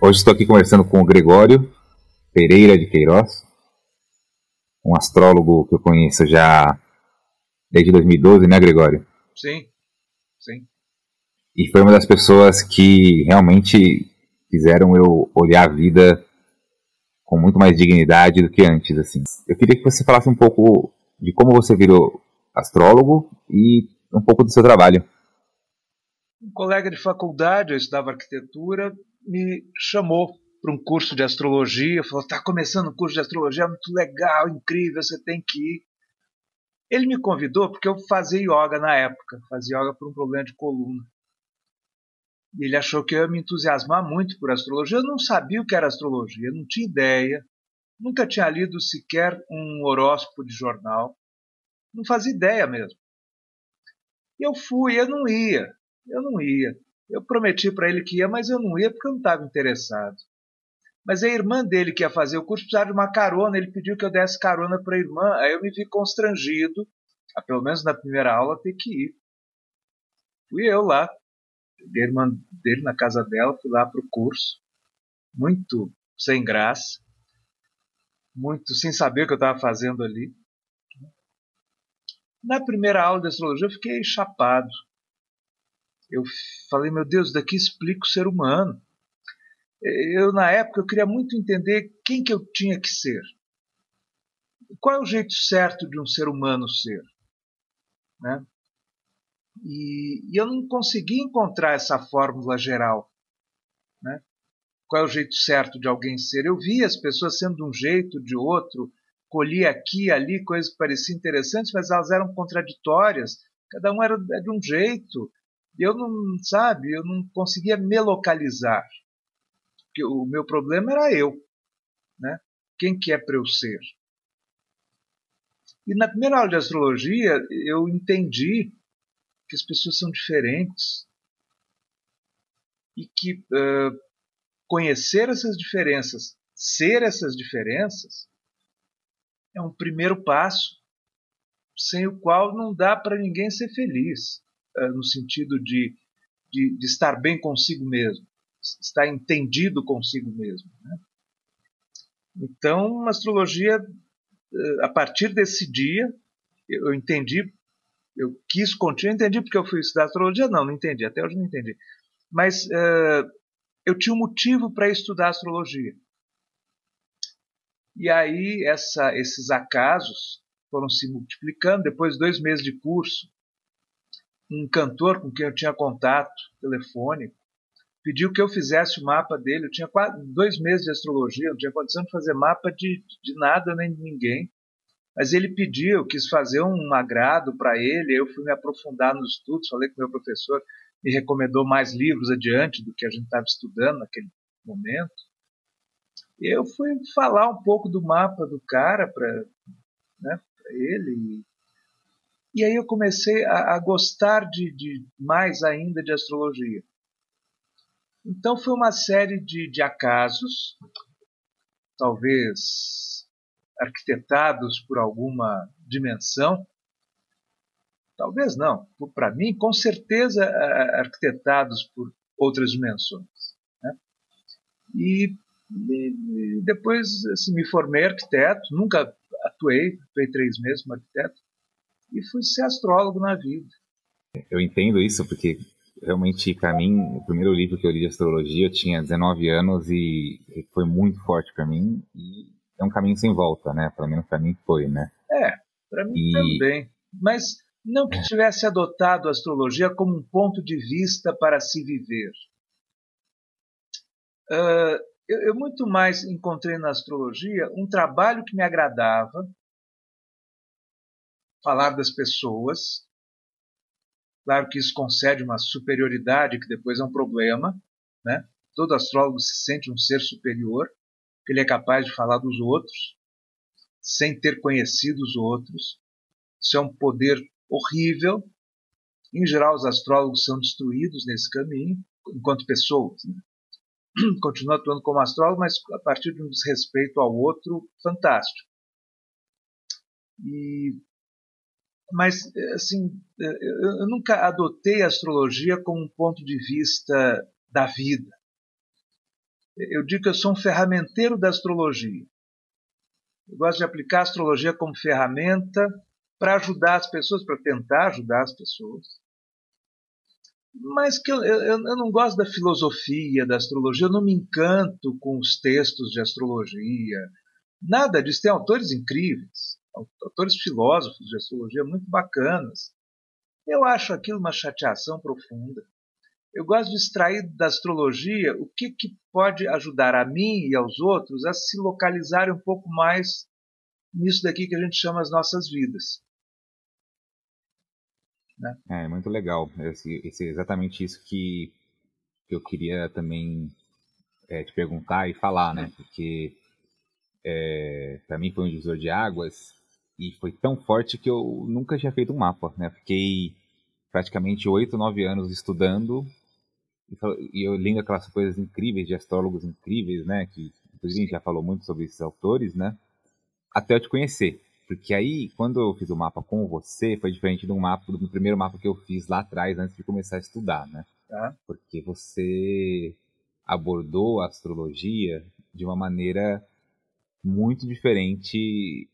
Hoje estou aqui conversando com o Gregório Pereira de Queiroz, um astrólogo que eu conheço já desde 2012, né, Gregório? Sim, sim. E foi uma das pessoas que realmente fizeram eu olhar a vida com muito mais dignidade do que antes, assim. Eu queria que você falasse um pouco de como você virou astrólogo e um pouco do seu trabalho. Um colega de faculdade, eu estudava arquitetura, me chamou para um curso de astrologia, falou: "Está começando um curso de astrologia, muito legal, incrível, você tem que ir". Ele me convidou porque eu fazia yoga na época, fazia yoga por um problema de coluna. E ele achou que eu ia me entusiasmar muito por astrologia. Eu não sabia o que era astrologia, não tinha ideia, nunca tinha lido sequer um horóscopo de jornal, não fazia ideia mesmo. Eu fui, eu não ia, eu não ia. Eu prometi para ele que ia, mas eu não ia porque eu não estava interessado. Mas a irmã dele que ia fazer o curso precisava de uma carona, ele pediu que eu desse carona para a irmã, aí eu me vi constrangido, a pelo menos na primeira aula, ter que ir. Fui eu lá, peguei a irmã dele na casa dela, fui lá para o curso, muito sem graça, muito sem saber o que eu estava fazendo ali. Na primeira aula de astrologia eu fiquei chapado. Eu falei, meu Deus, daqui explica o ser humano eu na época eu queria muito entender quem que eu tinha que ser. Qual é o jeito certo de um ser humano ser? Né? E, e eu não consegui encontrar essa fórmula geral. Né? Qual é o jeito certo de alguém ser? Eu via as pessoas sendo de um jeito, de outro, colhi aqui ali coisas que pareciam interessantes, mas elas eram contraditórias. Cada um era de um jeito. Eu não, sabe, eu não conseguia me localizar porque o meu problema era eu. Né? Quem que é para eu ser? E na primeira aula de astrologia eu entendi que as pessoas são diferentes e que uh, conhecer essas diferenças, ser essas diferenças, é um primeiro passo sem o qual não dá para ninguém ser feliz, no sentido de, de, de estar bem consigo mesmo está entendido consigo mesmo. Né? Então, a astrologia, eh, a partir desse dia, eu entendi, eu quis continuar, entendi porque eu fui estudar astrologia? Não, não entendi, até hoje não entendi. Mas uh, eu tinha um motivo para estudar astrologia. E aí essa, esses acasos foram se multiplicando. Depois de dois meses de curso, um cantor com quem eu tinha contato telefônico pediu que eu fizesse o mapa dele. Eu tinha quase dois meses de astrologia, não tinha condição de fazer mapa de, de nada nem de ninguém. Mas ele pediu, eu quis fazer um agrado para ele. Eu fui me aprofundar nos estudos, falei que meu professor me recomendou mais livros adiante do que a gente estava estudando naquele momento. Eu fui falar um pouco do mapa do cara para né, ele. E aí eu comecei a, a gostar de, de mais ainda de astrologia. Então foi uma série de, de acasos, talvez arquitetados por alguma dimensão, talvez não, para mim, com certeza arquitetados por outras dimensões. Né? E, e, depois assim, me formei arquiteto, nunca atuei, atuei três meses como arquiteto, e fui ser astrólogo na vida. Eu entendo isso porque realmente, para mim, o primeiro livro que eu li de astrologia, eu tinha 19 anos e foi muito forte para mim. E é um caminho sem volta, né? Pelo menos para mim foi, né? É, para mim e... também. Mas não que tivesse adotado a astrologia como um ponto de vista para se viver. Uh, eu, eu muito mais encontrei na astrologia um trabalho que me agradava, falar das pessoas, Claro que isso concede uma superioridade, que depois é um problema. Né? Todo astrólogo se sente um ser superior, que ele é capaz de falar dos outros, sem ter conhecido os outros. Isso é um poder horrível. Em geral, os astrólogos são destruídos nesse caminho, enquanto pessoas. Né? Continua atuando como astrólogo, mas a partir de um desrespeito ao outro fantástico. E mas assim eu nunca adotei a astrologia como um ponto de vista da vida Eu digo que eu sou um ferramenteiro da astrologia. Eu gosto de aplicar a astrologia como ferramenta para ajudar as pessoas, para tentar ajudar as pessoas. Mas que eu, eu, eu, não gosto da filosofia da astrologia, eu não me encanto com os textos de astrologia. Nada disso. Tem autores incríveis, autores filósofos de astrologia muito bacanas. Eu acho aquilo uma chateação profunda. Eu gosto de extrair da astrologia o que, que pode ajudar a mim e aos outros a se localizarem um pouco mais nisso daqui que a gente chama as nossas vidas. Né? É, muito legal. Esse, esse, exatamente isso que, que eu queria também é, te perguntar e falar, né? Porque é, para mim foi um divisor de águas e foi tão forte que eu nunca tinha feito um mapa, né? Fiquei praticamente oito, nove anos estudando e eu lendo aquelas coisas incríveis de astrólogos incríveis, né? Que inclusive a gente já falou muito sobre esses autores, né? Até eu te conhecer. Porque aí, quando eu fiz o mapa com você, foi diferente do mapa do primeiro mapa que eu fiz lá atrás, antes de começar a estudar, né? Tá. Porque você abordou a astrologia de uma maneira muito diferente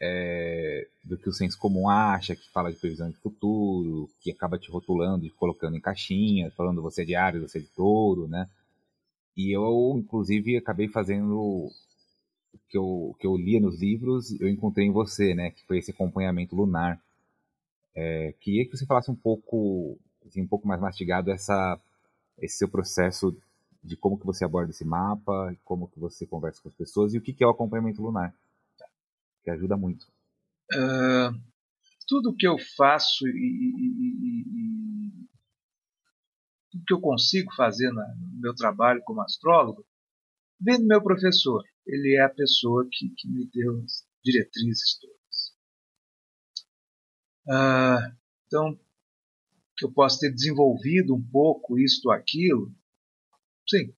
é, do que o senso comum acha, que fala de previsão de futuro, que acaba te rotulando e colocando em caixinhas, falando você é de Ares, você é de touro, né? E eu, inclusive, acabei fazendo o que eu, que eu lia nos livros, eu encontrei em você, né? Que foi esse acompanhamento lunar. É, queria que você falasse um pouco, assim, um pouco mais mastigado essa, esse seu processo de como que você aborda esse mapa, como que você conversa com as pessoas e o que, que é o acompanhamento lunar, que ajuda muito. Uh, tudo que eu faço e, e, e, e, tudo que eu consigo fazer na, no meu trabalho como astrólogo vem do meu professor ele é a pessoa que, que me deu as diretrizes todas. Ah, então, que eu posso ter desenvolvido um pouco isto ou aquilo, sim,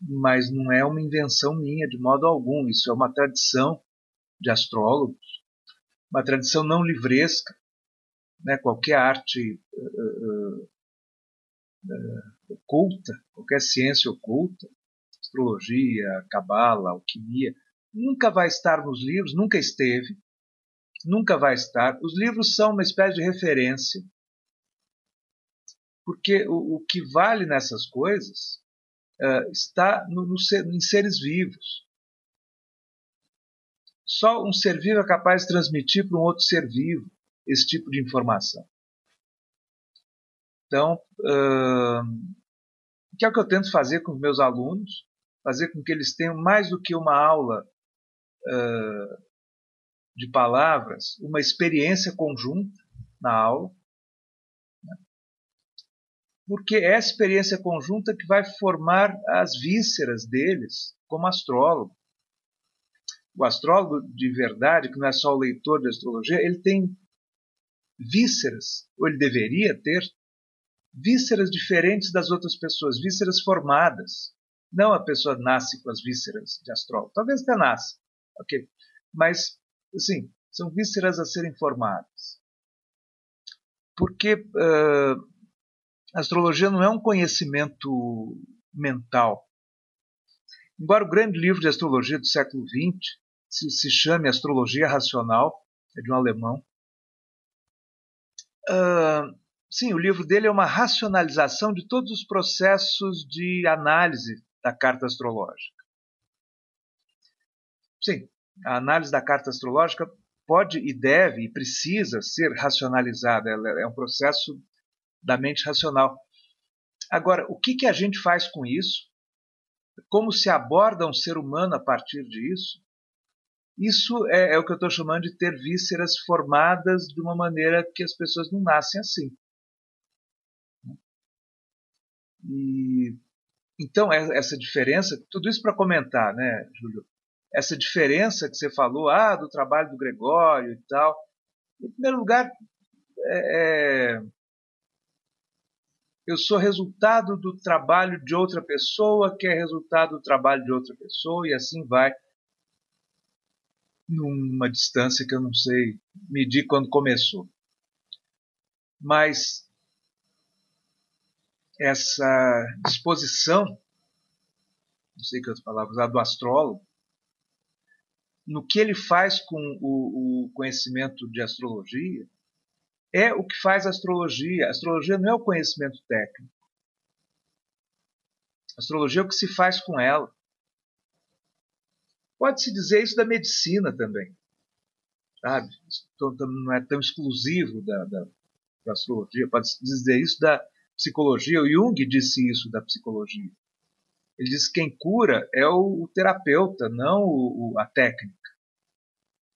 mas não é uma invenção minha de modo algum. Isso é uma tradição de astrólogos, uma tradição não livresca. Né? Qualquer arte uh, uh, uh, oculta, qualquer ciência oculta, astrologia, cabala, alquimia, nunca vai estar nos livros, nunca esteve, nunca vai estar. Os livros são uma espécie de referência, porque o, o que vale nessas coisas uh, está no, no, em seres vivos. Só um ser vivo é capaz de transmitir para um outro ser vivo esse tipo de informação. Então, uh, que é o que eu tento fazer com os meus alunos, fazer com que eles tenham mais do que uma aula uh, de palavras, uma experiência conjunta na aula, né? porque é a experiência conjunta que vai formar as vísceras deles como astrólogo. O astrólogo de verdade, que não é só o leitor de astrologia, ele tem vísceras, ou ele deveria ter, vísceras diferentes das outras pessoas, vísceras formadas. Não a pessoa nasce com as vísceras de astrólogo. Talvez até nasça, ok? Mas, assim, são vísceras a serem formadas. Porque uh, a astrologia não é um conhecimento mental. Embora o grande livro de astrologia do século XX se, se chame Astrologia Racional, é de um alemão, uh, sim, o livro dele é uma racionalização de todos os processos de análise da carta astrológica. Sim, a análise da carta astrológica pode e deve e precisa ser racionalizada, ela é um processo da mente racional. Agora, o que, que a gente faz com isso? Como se aborda um ser humano a partir disso? Isso é, é o que eu estou chamando de ter vísceras formadas de uma maneira que as pessoas não nascem assim. E então, é, essa diferença, tudo isso para comentar, né, Júlio? Essa diferença que você falou, ah, do trabalho do Gregório e tal. Em primeiro lugar, é, é, eu sou resultado do trabalho de outra pessoa, que é resultado do trabalho de outra pessoa, e assim vai, numa distância que eu não sei medir quando começou. Mas essa disposição não sei que outras palavras, do astrólogo, no que ele faz com o, o conhecimento de astrologia, é o que faz a astrologia. A astrologia não é o conhecimento técnico. A astrologia é o que se faz com ela. Pode-se dizer isso da medicina também. Sabe? Não é tão exclusivo da, da, da astrologia. Pode-se dizer isso da psicologia. O Jung disse isso da psicologia. Ele diz que quem cura é o, o terapeuta, não o, o, a técnica.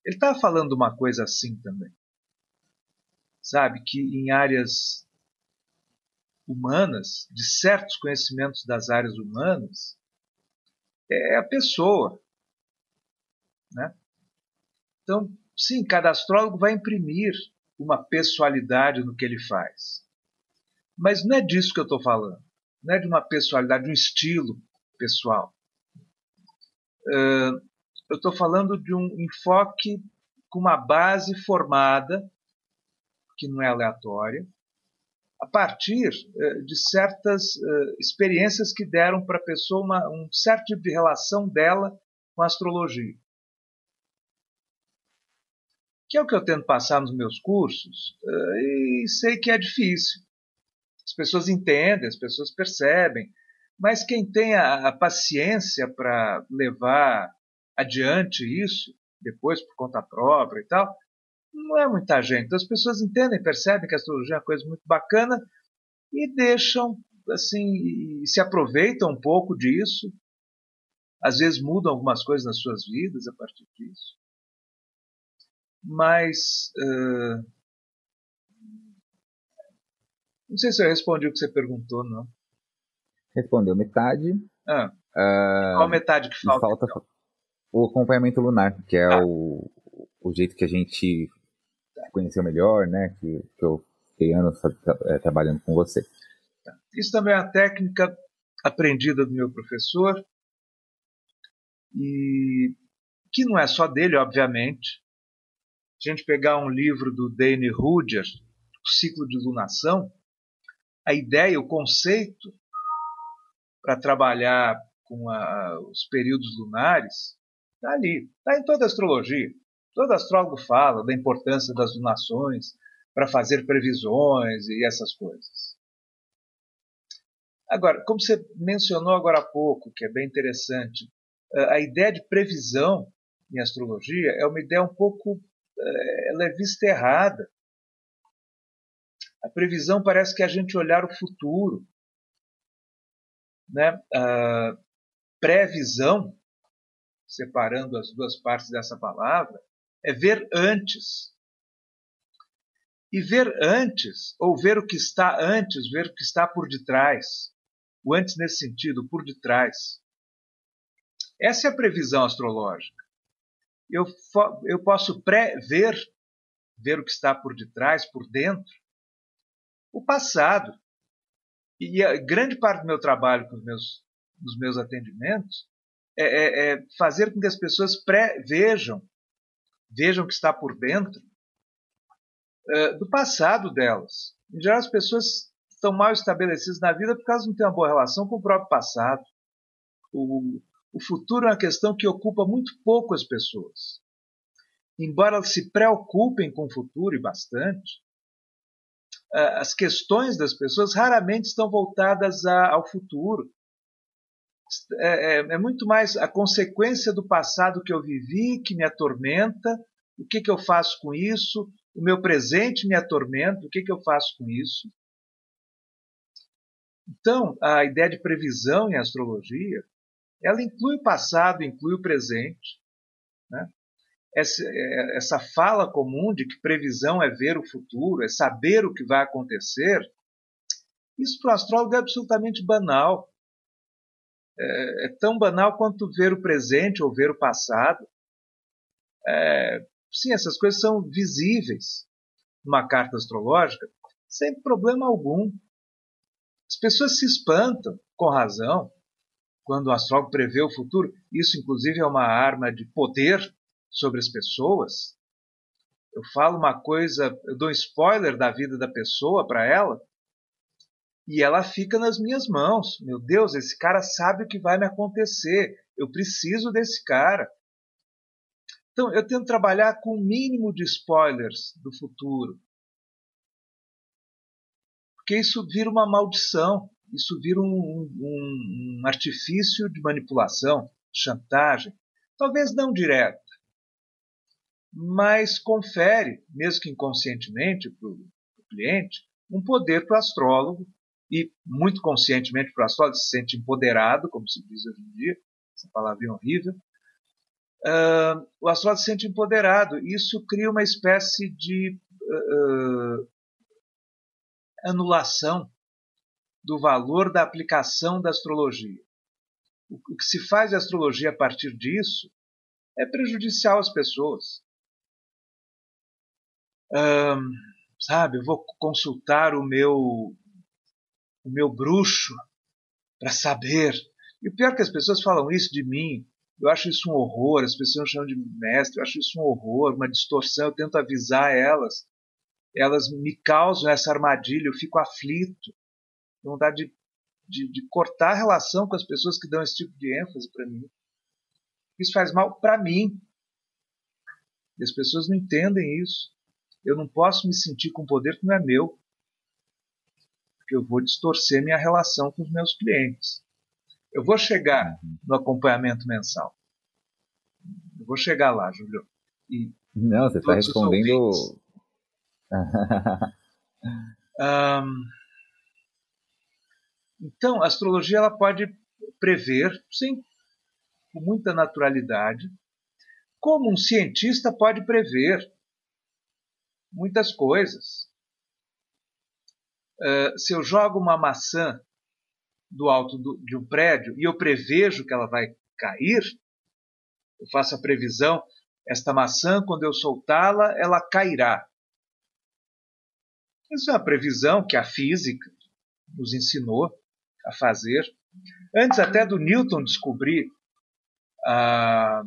Ele está falando uma coisa assim também. Sabe, que em áreas humanas, de certos conhecimentos das áreas humanas, é a pessoa. Né? Então, sim, cada astrólogo vai imprimir uma pessoalidade no que ele faz. Mas não é disso que eu estou falando. Não é de uma pessoalidade, de um estilo pessoal. Eu estou falando de um enfoque com uma base formada, que não é aleatória, a partir uh, de certas uh, experiências que deram para a pessoa uma, um certo tipo de relação dela com a astrologia. Que é o que eu tento passar nos meus cursos, e sei que é difícil. As pessoas entendem, as pessoas percebem, mas quem tem a, a paciência para levar adiante isso, depois por conta própria e tal, não é muita gente. Então, as pessoas entendem, percebem que a astrologia é uma coisa muito bacana e deixam, assim, e se aproveitam um pouco disso. Às vezes mudam algumas coisas nas suas vidas a partir disso. Mas. Uh, não sei se eu respondi o que você perguntou, não. Respondeu metade. Ah, uh, qual metade que falta? falta então? O acompanhamento lunar, que é ah. o, o jeito que a gente conheceu melhor, né? Que, que eu fiquei anos é, trabalhando com você. Tá. Isso também é uma técnica aprendida do meu professor e que não é só dele, obviamente. A gente pegar um livro do Dane Rudger, O Ciclo de Lunação, a ideia, o conceito para trabalhar com a, os períodos lunares está ali, está em toda a astrologia. Todo astrólogo fala da importância das lunações para fazer previsões e essas coisas. Agora, como você mencionou agora há pouco, que é bem interessante, a ideia de previsão em astrologia é uma ideia um pouco ela é vista errada. A previsão parece que é a gente olhar o futuro. Né? A previsão, separando as duas partes dessa palavra, é ver antes. E ver antes, ou ver o que está antes, ver o que está por detrás. O antes nesse sentido, por detrás. Essa é a previsão astrológica. Eu, eu posso pré-ver, ver o que está por detrás, por dentro, o passado. E a grande parte do meu trabalho com os meus, nos meus atendimentos é, é, é fazer com que as pessoas pré-vejam vejam o que está por dentro uh, do passado delas. Em geral, as pessoas estão mal estabelecidas na vida porque elas não têm uma boa relação com o próprio passado. O, o futuro é uma questão que ocupa muito pouco as pessoas. Embora elas se preocupem com o futuro e bastante, as questões das pessoas raramente estão voltadas ao futuro. É, é, é, muito mais a consequência do passado que eu vivi que me atormenta. O que, que eu faço com isso? O meu presente me atormenta. O que, que eu faço com isso? Então, a ideia de previsão em astrologia, ela inclui o passado, inclui o presente. Né? Essa, é, essa fala comum de que previsão é ver o futuro, é saber o que vai acontecer, isso para o astrólogo é absolutamente banal é, é tão banal quanto ver o presente ou ver o passado. É, sim, essas coisas são visíveis numa carta astrológica sem problema algum. As pessoas se espantam, com razão, quando o astrólogo prevê o futuro. Isso, inclusive, é uma arma de poder sobre as pessoas. Eu falo uma coisa, eu dou um spoiler da vida da pessoa para ela, E ela fica nas minhas mãos. Meu Deus, esse cara sabe o que vai me acontecer. Eu preciso desse cara. Então, eu tento trabalhar com o mínimo de spoilers do futuro. Porque isso vira uma maldição, isso vira um, um, um artifício de manipulação, chantagem. Talvez não direta, mas confere, mesmo que inconscientemente para o cliente, um poder para o astrólogo e muito conscientemente para o astrólogo se sente empoderado, como se diz hoje em dia, essa palavra é horrível. Uh, o astrólogo se sente empoderado isso cria uma espécie de uh, anulação do valor da aplicação da astrologia. O, que se faz de astrologia a partir disso é prejudicial às pessoas. Um, sabe, eu vou consultar o meu o meu bruxo para saber. E o pior é que as pessoas falam isso de mim. Eu acho isso um horror. As pessoas me chamam de mestre. Eu acho isso um horror, uma distorção. Eu tento avisar elas. Elas me causam essa armadilha. Eu fico aflito. Vontade de, de, de cortar a relação com as pessoas que dão esse tipo de ênfase para mim. Isso faz mal para mim. E as pessoas não entendem isso. Eu não posso me sentir com poder que não é meu porque eu vou distorcer minha relação com os meus clientes. Eu vou chegar no acompanhamento mensal. Eu vou chegar lá, Júlio. E Não, você está respondendo. um, então, a astrologia ela pode prever, sim, com muita naturalidade, como um cientista pode prever muitas coisas. Uh, se eu jogo uma maçã do alto do, de um prédio e eu prevejo que ela vai cair, eu faço a previsão, esta maçã, quando eu soltá-la, ela cairá. Isso é uma previsão que a física nos ensinou a fazer. Antes até do Newton descobrir ah,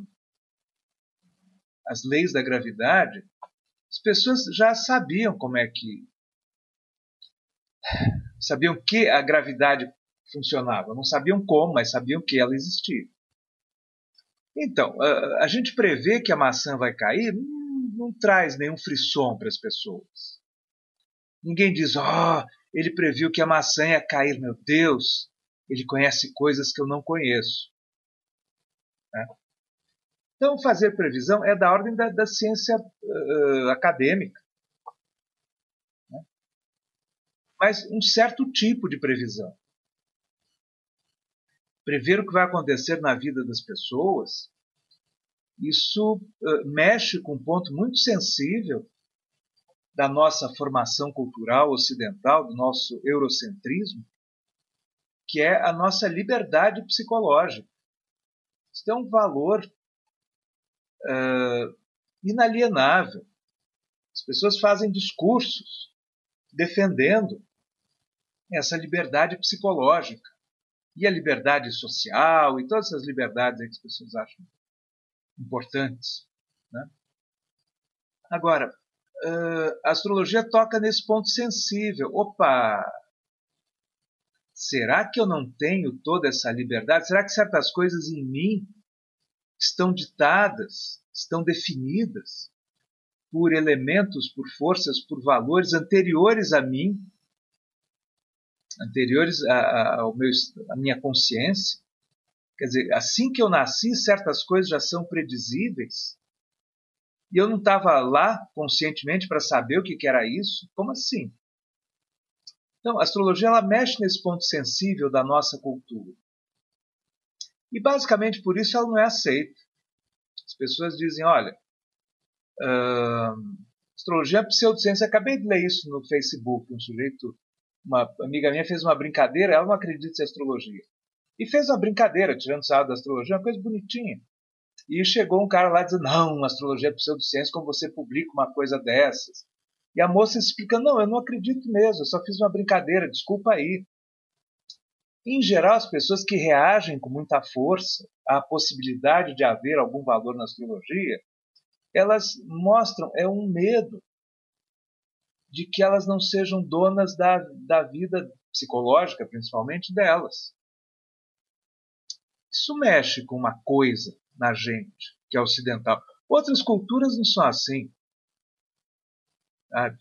as leis da gravidade, as pessoas já sabiam como é que sabiam que a gravidade funcionava. Não sabiam como, mas sabiam que ela existia. Então, a, a gente prevê que a maçã vai cair não, não traz nenhum frisson para as pessoas. Ninguém diz, ó, oh, ele previu que a maçã ia cair, meu Deus, ele conhece coisas que eu não conheço. Né? Então, fazer previsão é da ordem da, da ciência uh, acadêmica. mas um certo tipo de previsão. Prever o que vai acontecer na vida das pessoas, isso uh, mexe com um ponto muito sensível da nossa formação cultural ocidental, do nosso eurocentrismo, que é a nossa liberdade psicológica. Isso tem um valor uh, inalienável. As pessoas fazem discursos defendendo essa liberdade psicológica e a liberdade social e todas essas liberdades que as pessoas acham importantes. Né? Agora, a astrologia toca nesse ponto sensível. Opa! Será que eu não tenho toda essa liberdade? Será que certas coisas em mim estão ditadas, estão definidas por elementos, por forças, por valores anteriores a mim anteriores a, a, ao meu, à minha consciência. Quer dizer, assim que eu nasci, certas coisas já são predizíveis. E eu não estava lá conscientemente para saber o que, que era isso? Como assim? Então, a astrologia ela mexe nesse ponto sensível da nossa cultura. E basicamente por isso ela não é aceita. As pessoas dizem: olha, uh, astrologia é pseudociência. Acabei de ler isso no Facebook. Um sujeito uma amiga minha fez uma brincadeira, ela não acredita em astrologia. E fez uma brincadeira, tirando sarro da astrologia, uma coisa bonitinha. E chegou um cara lá dizendo: Não, astrologia é pseudociência, como você publica uma coisa dessas? E a moça explica: Não, eu não acredito mesmo, eu só fiz uma brincadeira, desculpa aí. Em geral, as pessoas que reagem com muita força à possibilidade de haver algum valor na astrologia, elas mostram é um medo de que elas não sejam donas da, da vida psicológica, principalmente delas. Isso mexe com uma coisa na gente, que é ocidental. Outras culturas não são assim. Sabe?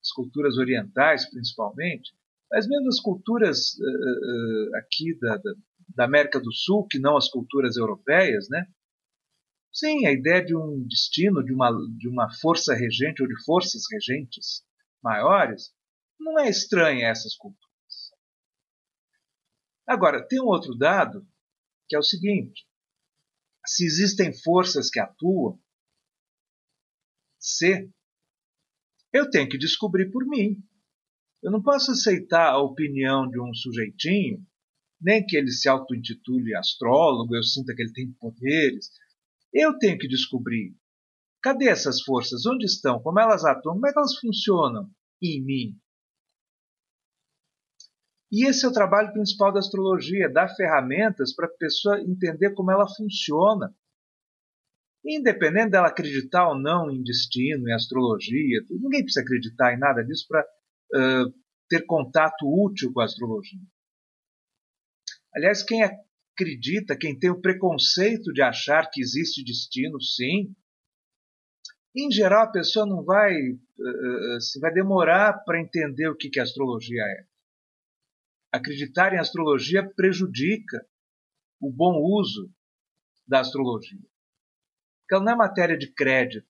As culturas orientais, principalmente, mas mesmo as culturas uh, uh, aqui da, da, da, América do Sul, que não as culturas europeias, né? Sim, a ideia de um destino, de uma, de uma força regente ou de forças regentes maiores, não é estranha a essas culturas. Agora, tem um outro dado, que é o seguinte: se existem forças que atuam, se eu tenho que descobrir por mim. Eu não posso aceitar a opinião de um sujeitinho, nem que ele se auto-intitule astrólogo, eu sinta que ele tem poderes. Eu tenho que descobrir cadê essas forças, onde estão, como elas atuam, como é que elas funcionam em mim. E esse é o trabalho principal da astrologia, dar ferramentas para a pessoa entender como ela funciona. Independente dela acreditar ou não em destino, em astrologia, ninguém precisa acreditar em nada disso para uh, ter contato útil com a astrologia. Aliás, quem acredita, quem tem o preconceito de achar que existe destino, sim, em geral a pessoa não vai, uh, se vai demorar para entender o que, que a astrologia é acreditar em astrologia prejudica o bom uso da astrologia. Porque ela não é matéria de crédito,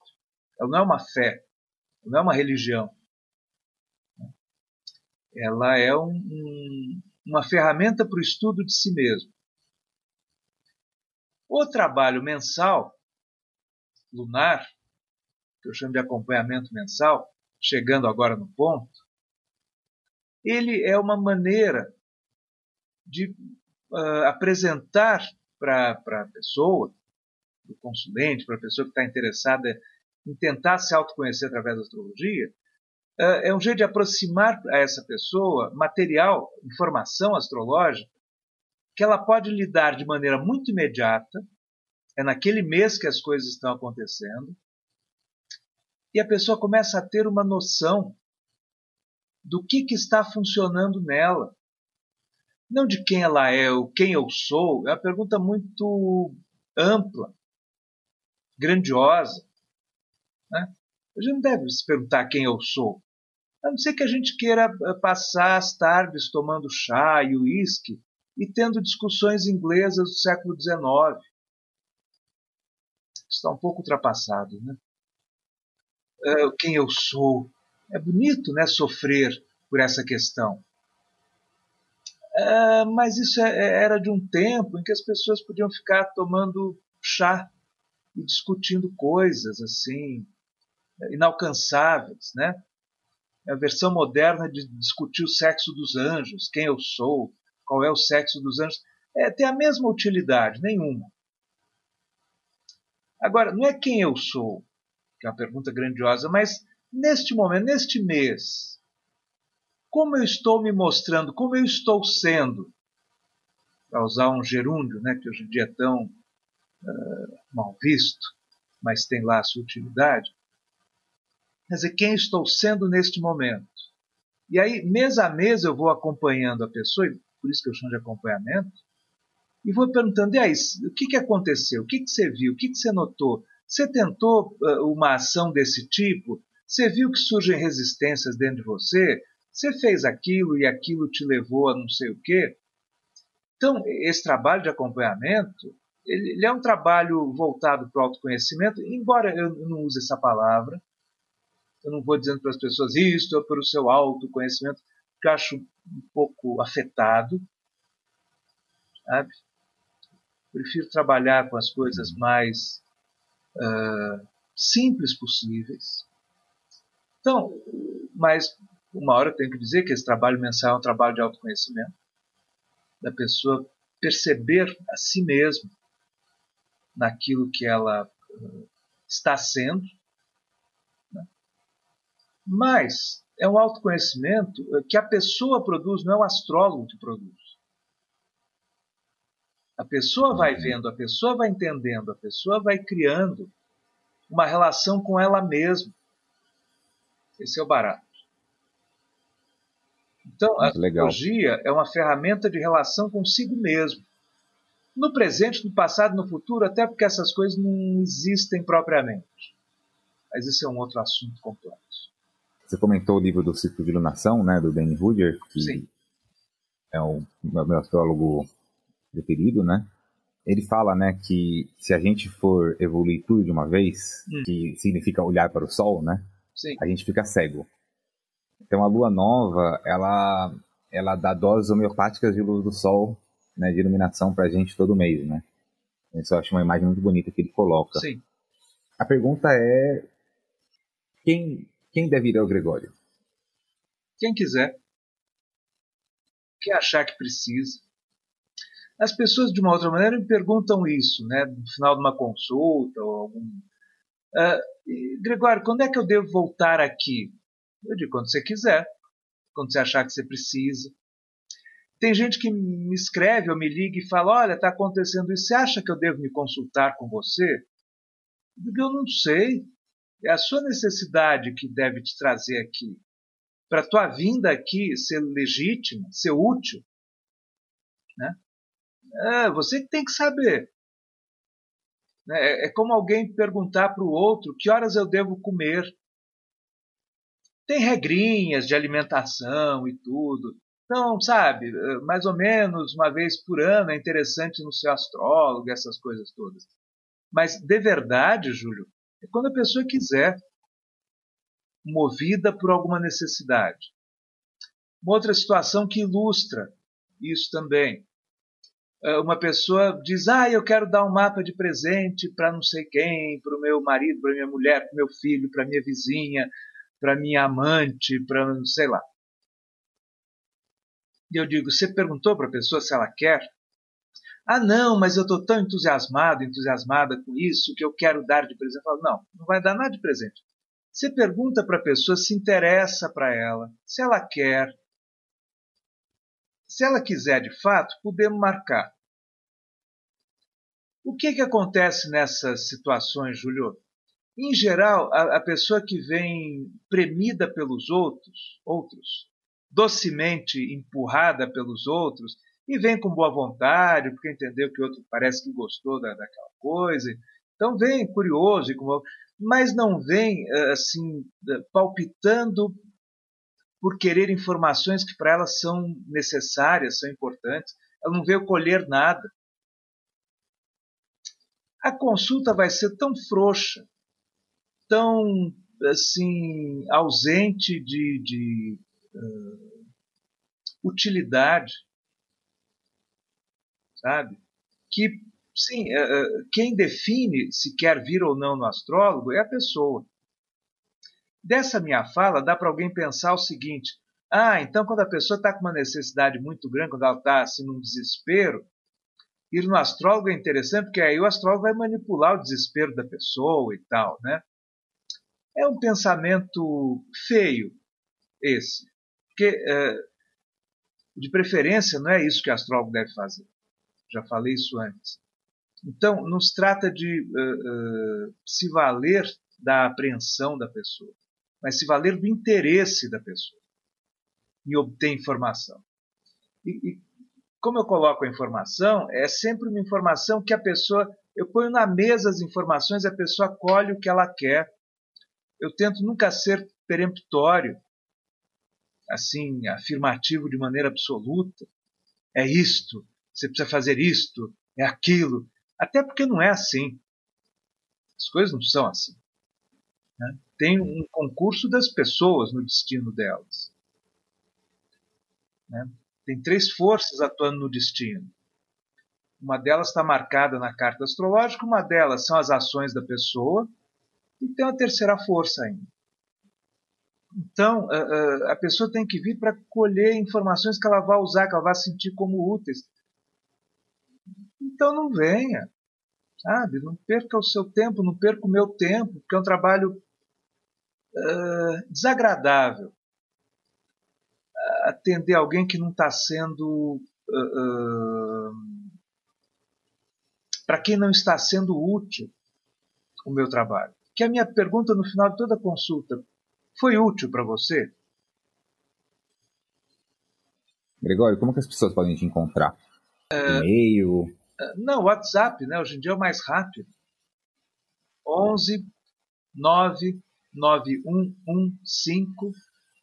ela não é uma fé, ela não é uma religião. Ela é um, um, uma ferramenta para o estudo de si mesmo. O trabalho mensal, lunar, que eu chamo de acompanhamento mensal, chegando agora no ponto, ele é uma maneira de uh, apresentar para a pessoa, para o consulente, para a pessoa que está interessada em tentar se autoconhecer através da astrologia, uh, é um jeito de aproximar a essa pessoa material, informação astrológica, que ela pode lidar de maneira muito imediata, é naquele mês que as coisas estão acontecendo, e a pessoa começa a ter uma noção do que, que está funcionando nela. Não de quem ela é ou quem eu sou, é uma pergunta muito ampla, grandiosa. Né? A gente não deve se perguntar quem eu sou. A não ser que a gente queira eh, passar as tardes tomando chá e uísque e tendo discussões inglesas do século XIX. Está um pouco ultrapassado, né? Uh, quem eu sou, é bonito né, sofrer por essa questão. É, mas isso é, é, era de um tempo em que as pessoas podiam ficar tomando chá e discutindo coisas assim inalcançáveis, né? A versão moderna de discutir o sexo dos anjos, quem eu sou, qual é o sexo dos anjos, é, tem a mesma utilidade, nenhuma. Agora, não é quem eu sou, que é uma pergunta grandiosa, mas neste momento, neste mês, como eu estou me mostrando, como eu estou sendo, para usar um gerúndio, né, que hoje em dia é tão uh, mal visto, mas tem lá a sua utilidade. Quer dizer, quem estou sendo neste momento? E aí, mês a mês, eu vou acompanhando a pessoa, e por isso que eu chamo de acompanhamento, e vou perguntando, e aí, o que, que aconteceu? O que, que você viu? O que, que você notou? Você tentou uh, uma ação desse tipo? Você viu que surgem resistências dentro de você? Você fez aquilo e aquilo te levou a não sei o quê? Então, esse trabalho de acompanhamento, ele, é um trabalho voltado para o autoconhecimento, embora eu não use essa palavra, eu não vou dizendo para as pessoas isto é para o seu autoconhecimento, que eu acho um pouco afetado, sabe? Prefiro trabalhar com as coisas mais uh, simples possíveis, então, mas uma hora eu tenho que dizer que esse trabalho mensal é um trabalho de autoconhecimento, da pessoa perceber a si mesma naquilo que ela uh, está sendo. Né? Mas é um autoconhecimento que a pessoa produz, não é o astrólogo que produz. A pessoa vai uhum. vendo, a pessoa vai entendendo, a pessoa vai criando uma relação com ela mesma. Esse é o barato. Então, a astrologia é uma ferramenta de relação consigo mesmo. No presente, no passado, no futuro, até porque essas coisas não existem propriamente. Mas isso é um outro assunto complexo. Você comentou o livro do Ciclo de Iluminação, né, do Danny Rudier, que Sim. é o meu astrólogo preferido, né? Ele fala, né, que se a gente for evoluir tudo de uma vez, hum. que significa olhar para o sol, né? Sim. A gente fica cego. Então a lua nova, ela ela dá doses homeopáticas de luz do sol, né, de iluminação para a gente todo mês, né? Isso eu acho uma imagem muito bonita que ele coloca. Sim. A pergunta é quem quem deve ir ao Gregório? Quem quiser. Quem achar que precisa. As pessoas, de uma outra maneira, me perguntam isso, né, no final de uma consulta ou algum. Uh, Gregório, quando é que eu devo voltar aqui? Eu digo, quando você quiser, quando você achar que você precisa. Tem gente que me escreve ou me liga e fala: Olha, está acontecendo isso, você acha que eu devo me consultar com você? Eu digo, eu não sei. É a sua necessidade que deve te trazer aqui. Para a tua vinda aqui ser legítima, ser útil. Né? É, você tem que saber. É, é como alguém perguntar para o outro que horas eu devo comer. Tem regrinhas de alimentação e tudo. Então, sabe, mais ou menos uma vez por ano é interessante no seu astrólogo, essas coisas todas. Mas de verdade, Júlio, é quando a pessoa quiser, movida por alguma necessidade. Uma outra situação que ilustra isso também. É, uma pessoa diz: Ah, eu quero dar um mapa de presente para não sei quem, para o meu marido, para minha mulher, para meu filho, para minha vizinha, para minha amante, para sei lá. E eu digo: Você perguntou para a pessoa se ela quer? Ah, não, mas eu estou tão entusiasmado, entusiasmada com isso, que eu quero dar de presente. Eu falo, não, não vai dar nada de presente. Você pergunta para a pessoa se interessa para ela, se ela quer. Se ela quiser de fato, podemos marcar. O que, que acontece nessas situações, Júlio? Em geral, a, a pessoa que vem premida pelos outros, outros, docemente empurrada pelos outros, e vem com boa vontade, porque entendeu que o outro parece que gostou da, daquela coisa. Então vem curioso, mas não vem eh, assim palpitando por querer informações que para elas são necessárias, são importantes. Ela não veio colher nada. A consulta vai ser tão frouxa, tão assim ausente de, de uh, utilidade sabe? Que, sim, é, quem define se quer vir ou não no astrólogo é a pessoa. Dessa minha fala, dá para alguém pensar o seguinte: ah, então quando a pessoa está com uma necessidade muito grande, quando ela está assim num desespero, ir no astrólogo é interessante, porque aí o astrólogo vai manipular o desespero da pessoa e tal, né? É um pensamento feio esse, porque é, de preferência não é isso que o astrólogo deve fazer já falei isso antes. Então, não se trata de uh, uh, se valer da apreensão da pessoa, mas se valer do interesse da pessoa em obter informação. E, e como eu coloco a informação, é sempre uma informação que a pessoa. Eu ponho na mesa as informações, a pessoa colhe o que ela quer. Eu tento nunca ser peremptório, assim, afirmativo de maneira absoluta. É isto, você precisa fazer isto, é aquilo. Até porque não é assim. As coisas não são assim. Né? Tem um concurso das pessoas no destino delas. Né? Tem três forças atuando no destino. Uma delas está marcada na carta astrológica, uma delas são as ações da pessoa, e tem uma terceira força ainda. Então, a, pessoa tem que vir para colher informações que ela vai usar, que ela vai sentir como úteis. Então não venha, sabe? Não perca o seu tempo, não perca o meu tempo, porque é um trabalho uh, desagradável. Atender alguém que não está sendo. Uh, uh, para quem não está sendo útil o meu trabalho. Que a minha pergunta no final de toda consulta foi útil para você? Gregório, como que as pessoas podem te encontrar? Uh, E-mail? Não, WhatsApp, né? Hoje em dia é o mais rápido. 11 9 9115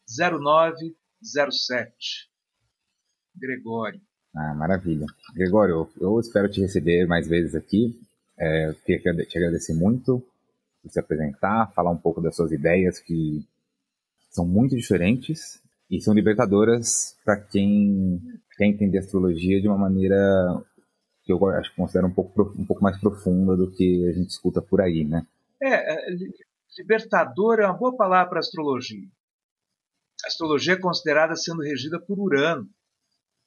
0907. Gregório. Ah, maravilha. Gregório, eu espero te receber mais vezes aqui. É, queria te agradecer muito por se apresentar, falar um pouco das suas ideias que são muito diferentes e são libertadoras para quem quer entender astrologia de uma maneira que eu acho considero um pouco, um pouco mais profunda do que a gente escuta por aí, né? É, é libertador é uma boa palavra para astrologia. A astrologia é considerada sendo regida por Urano,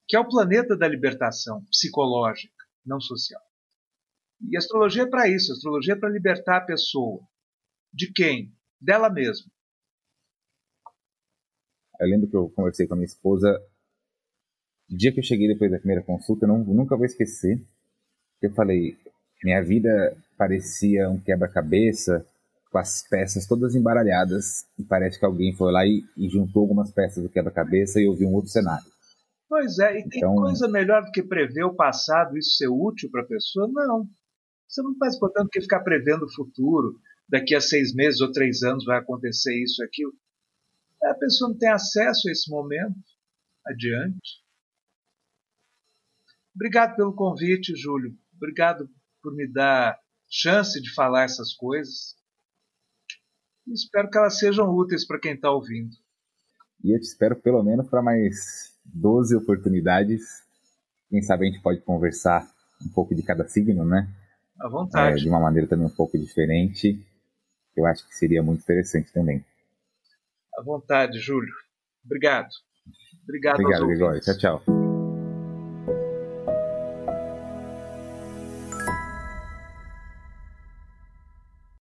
que é o planeta da libertação psicológica, não social. E a astrologia é para isso, a astrologia é para libertar a pessoa. De quem? Dela mesma. Eu lembro que eu conversei com a minha esposa. O dia que eu cheguei depois da primeira consulta, eu não, nunca vou esquecer. Eu falei, minha vida parecia um quebra-cabeça, com as peças todas embaralhadas, e parece que alguém foi lá e, e juntou algumas peças do quebra-cabeça e eu vi um outro cenário. Pois é, e tem então, coisa melhor do que prever o passado, isso ser útil para a pessoa? Não. Você não faz, portanto, que ficar prevendo o futuro. Daqui a seis meses ou três anos vai acontecer isso, aquilo. A pessoa não tem acesso a esse momento. Adiante. Obrigado pelo convite, Júlio. Obrigado por me dar chance de falar essas coisas. E espero que elas sejam úteis para quem está ouvindo. E eu te espero pelo menos para mais 12 oportunidades. Quem sabe a gente pode conversar um pouco de cada signo, né? À vontade. É, de uma maneira também um pouco diferente. Eu acho que seria muito interessante também. À vontade, Júlio. Obrigado. Obrigado, Obrigado, Gregório. Tchau, tchau.